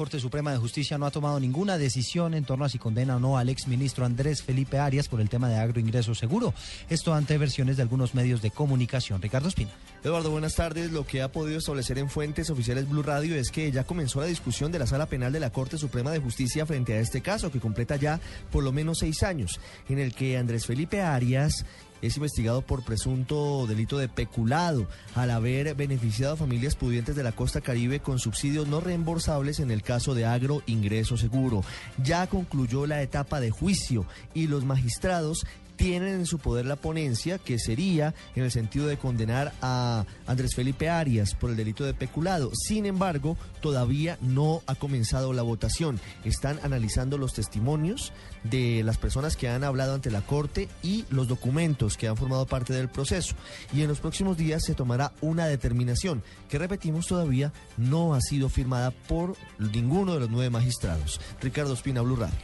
Corte Suprema de Justicia no ha tomado ninguna decisión en torno a si condena o no al exministro Andrés Felipe Arias por el tema de agroingreso seguro. Esto ante versiones de algunos medios de comunicación. Ricardo Espina. Eduardo, buenas tardes. Lo que ha podido establecer en fuentes oficiales Blue Radio es que ya comenzó la discusión de la Sala Penal de la Corte Suprema de Justicia frente a este caso, que completa ya por lo menos seis años, en el que Andrés Felipe Arias es investigado por presunto delito de peculado al haber beneficiado a familias pudientes de la costa caribe con subsidios no reembolsables en el caso de agro ingreso seguro. Ya concluyó la etapa de juicio y los magistrados tienen en su poder la ponencia, que sería en el sentido de condenar a Andrés Felipe Arias por el delito de peculado. Sin embargo, todavía no ha comenzado la votación. Están analizando los testimonios de las personas que han hablado ante la Corte y los documentos que han formado parte del proceso. Y en los próximos días se tomará una determinación que, repetimos, todavía no ha sido firmada por ninguno de los nueve magistrados. Ricardo Espina, Blue Radio.